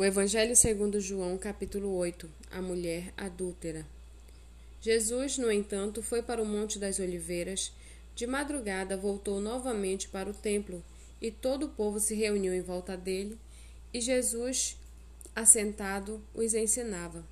O Evangelho segundo João, capítulo 8. A mulher adúltera. Jesus, no entanto, foi para o Monte das Oliveiras. De madrugada voltou novamente para o templo, e todo o povo se reuniu em volta dele, e Jesus, assentado, os ensinava.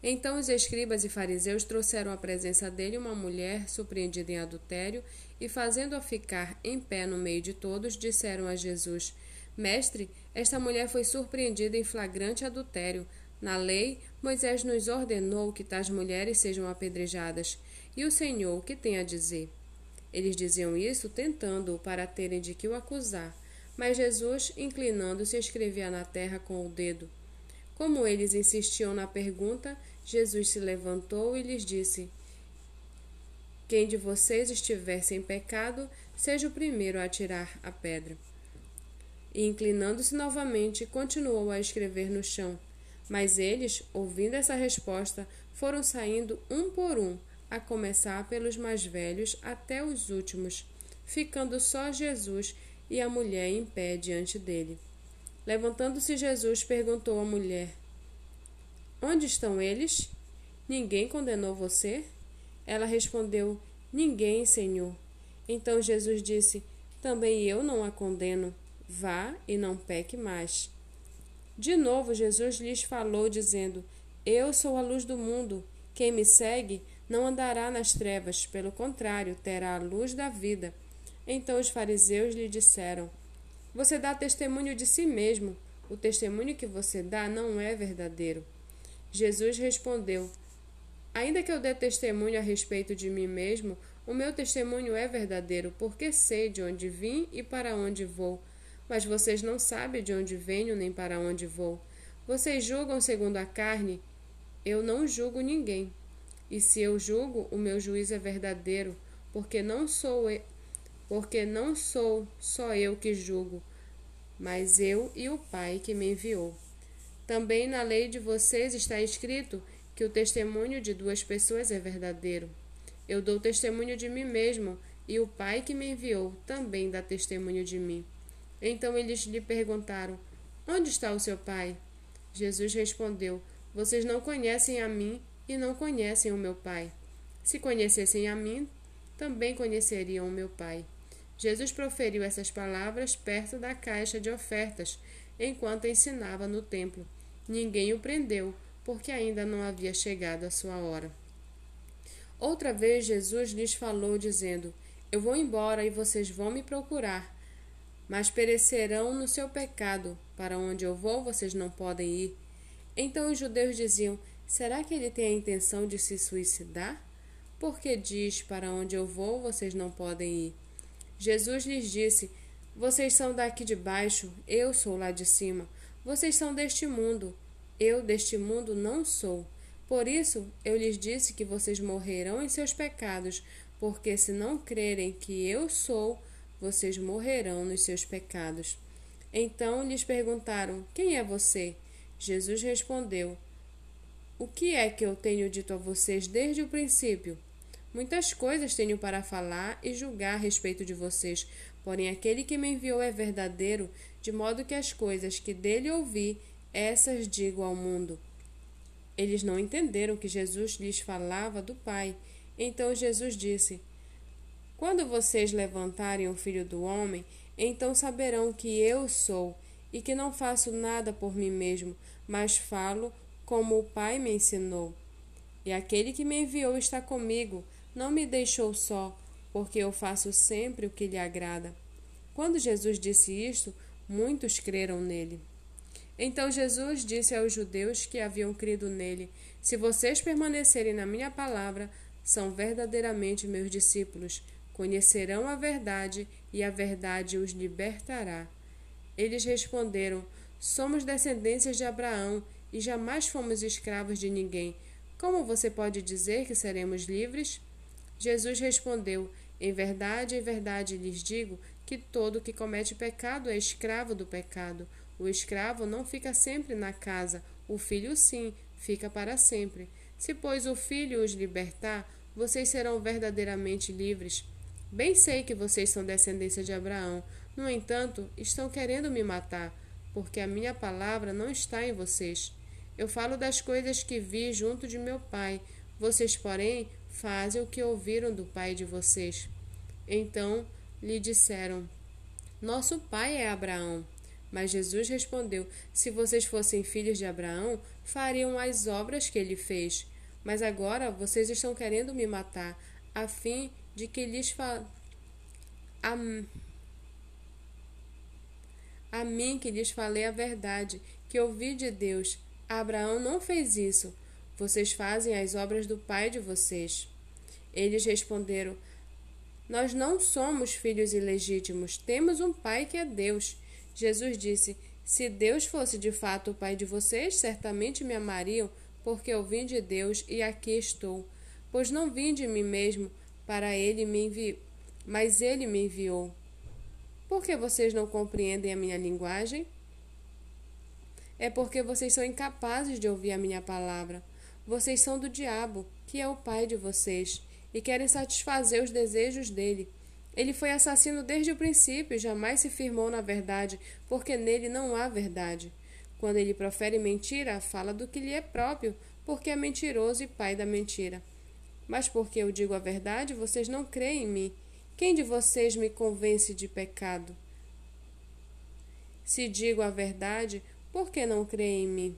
Então os escribas e fariseus trouxeram à presença dele uma mulher surpreendida em adultério, e fazendo-a ficar em pé no meio de todos, disseram a Jesus: Mestre, esta mulher foi surpreendida em flagrante adultério. Na lei, Moisés nos ordenou que tais mulheres sejam apedrejadas. E o Senhor, o que tem a dizer? Eles diziam isso tentando-o para terem de que o acusar. Mas Jesus, inclinando-se, escrevia na terra com o dedo. Como eles insistiam na pergunta, Jesus se levantou e lhes disse: Quem de vocês estiver sem pecado, seja o primeiro a atirar a pedra e, inclinando-se novamente, continuou a escrever no chão. Mas eles, ouvindo essa resposta, foram saindo um por um, a começar pelos mais velhos até os últimos, ficando só Jesus e a mulher em pé diante dele. Levantando-se Jesus, perguntou à mulher: Onde estão eles? Ninguém condenou você? Ela respondeu: Ninguém, Senhor. Então Jesus disse: Também eu não a condeno. Vá e não peque mais. De novo, Jesus lhes falou, dizendo: Eu sou a luz do mundo. Quem me segue não andará nas trevas, pelo contrário, terá a luz da vida. Então os fariseus lhe disseram: Você dá testemunho de si mesmo. O testemunho que você dá não é verdadeiro. Jesus respondeu: Ainda que eu dê testemunho a respeito de mim mesmo, o meu testemunho é verdadeiro, porque sei de onde vim e para onde vou. Mas vocês não sabem de onde venho nem para onde vou. Vocês julgam segundo a carne. Eu não julgo ninguém. E se eu julgo, o meu juízo é verdadeiro, porque não sou eu, porque não sou só eu que julgo, mas eu e o Pai que me enviou. Também na lei de vocês está escrito que o testemunho de duas pessoas é verdadeiro. Eu dou testemunho de mim mesmo, e o Pai que me enviou também dá testemunho de mim. Então eles lhe perguntaram: Onde está o seu pai? Jesus respondeu: Vocês não conhecem a mim e não conhecem o meu pai. Se conhecessem a mim, também conheceriam o meu pai. Jesus proferiu essas palavras perto da caixa de ofertas, enquanto ensinava no templo. Ninguém o prendeu, porque ainda não havia chegado a sua hora. Outra vez Jesus lhes falou, dizendo: Eu vou embora e vocês vão me procurar mas perecerão no seu pecado. Para onde eu vou, vocês não podem ir. Então os judeus diziam: Será que ele tem a intenção de se suicidar? Porque diz: Para onde eu vou, vocês não podem ir. Jesus lhes disse: Vocês são daqui de baixo, eu sou lá de cima. Vocês são deste mundo, eu deste mundo não sou. Por isso eu lhes disse que vocês morrerão em seus pecados, porque se não crerem que eu sou, vocês morrerão nos seus pecados. Então lhes perguntaram: Quem é você? Jesus respondeu: O que é que eu tenho dito a vocês desde o princípio? Muitas coisas tenho para falar e julgar a respeito de vocês, porém aquele que me enviou é verdadeiro, de modo que as coisas que dele ouvi, essas digo ao mundo. Eles não entenderam que Jesus lhes falava do Pai. Então Jesus disse: quando vocês levantarem o filho do homem, então saberão que eu sou, e que não faço nada por mim mesmo, mas falo como o Pai me ensinou. E aquele que me enviou está comigo, não me deixou só, porque eu faço sempre o que lhe agrada. Quando Jesus disse isto, muitos creram nele. Então Jesus disse aos judeus que haviam crido nele: Se vocês permanecerem na minha palavra, são verdadeiramente meus discípulos Conhecerão a verdade, e a verdade os libertará. Eles responderam: Somos descendências de Abraão e jamais fomos escravos de ninguém. Como você pode dizer que seremos livres? Jesus respondeu: Em verdade, em verdade lhes digo que todo que comete pecado é escravo do pecado. O escravo não fica sempre na casa, o filho sim, fica para sempre. Se, pois, o filho os libertar, vocês serão verdadeiramente livres. Bem sei que vocês são descendência de Abraão. No entanto, estão querendo me matar, porque a minha palavra não está em vocês. Eu falo das coisas que vi junto de meu pai. Vocês, porém, fazem o que ouviram do pai de vocês. Então lhe disseram: Nosso pai é Abraão. Mas Jesus respondeu: Se vocês fossem filhos de Abraão, fariam as obras que ele fez. Mas agora vocês estão querendo me matar, a fim de que lhes fa... a... a mim que lhes falei a verdade, que ouvi de Deus. Abraão não fez isso. Vocês fazem as obras do pai de vocês. Eles responderam: Nós não somos filhos ilegítimos, temos um pai que é Deus. Jesus disse: Se Deus fosse de fato o pai de vocês, certamente me amariam, porque eu vim de Deus e aqui estou. Pois não vim de mim mesmo, para ele me enviou, mas ele me enviou. Por que vocês não compreendem a minha linguagem? É porque vocês são incapazes de ouvir a minha palavra. Vocês são do diabo, que é o pai de vocês, e querem satisfazer os desejos dele. Ele foi assassino desde o princípio e jamais se firmou na verdade, porque nele não há verdade. Quando ele profere mentira, fala do que lhe é próprio, porque é mentiroso e pai da mentira. Mas porque eu digo a verdade, vocês não creem em mim. Quem de vocês me convence de pecado? Se digo a verdade, por que não creem em mim?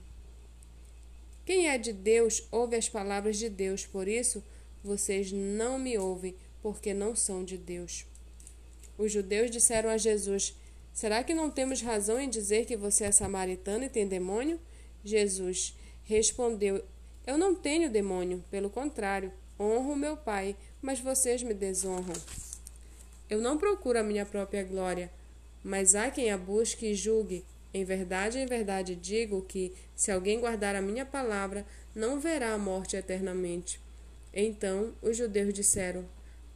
Quem é de Deus ouve as palavras de Deus, por isso vocês não me ouvem, porque não são de Deus. Os judeus disseram a Jesus: Será que não temos razão em dizer que você é samaritano e tem demônio? Jesus respondeu: Eu não tenho demônio, pelo contrário, honro meu Pai, mas vocês me desonram. Eu não procuro a minha própria glória, mas há quem a busque e julgue. Em verdade, em verdade digo que, se alguém guardar a minha palavra, não verá a morte eternamente. Então os judeus disseram: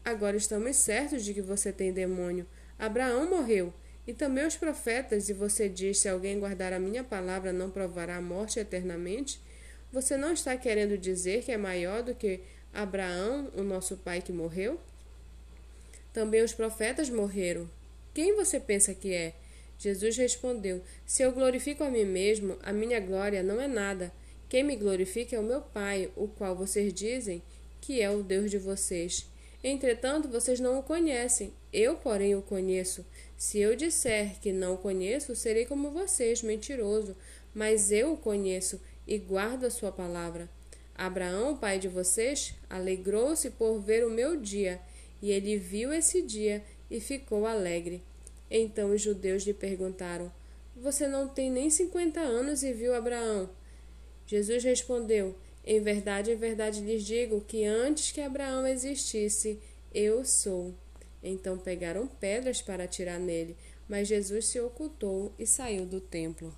Agora estamos certos de que você tem demônio. Abraão morreu, e também os profetas, e você diz: se alguém guardar a minha palavra, não provará a morte eternamente? Você não está querendo dizer que é maior do que Abraão, o nosso pai que morreu? Também os profetas morreram. Quem você pensa que é? Jesus respondeu: Se eu glorifico a mim mesmo, a minha glória não é nada. Quem me glorifica é o meu Pai, o qual vocês dizem que é o Deus de vocês. Entretanto, vocês não o conhecem. Eu, porém, o conheço. Se eu disser que não o conheço, serei como vocês, mentiroso. Mas eu o conheço e guardo a sua palavra. Abraão, pai de vocês, alegrou-se por ver o meu dia, e ele viu esse dia e ficou alegre. Então os judeus lhe perguntaram: Você não tem nem cinquenta anos e viu Abraão? Jesus respondeu: Em verdade, em verdade lhes digo que antes que Abraão existisse, eu sou. Então pegaram pedras para atirar nele, mas Jesus se ocultou e saiu do templo.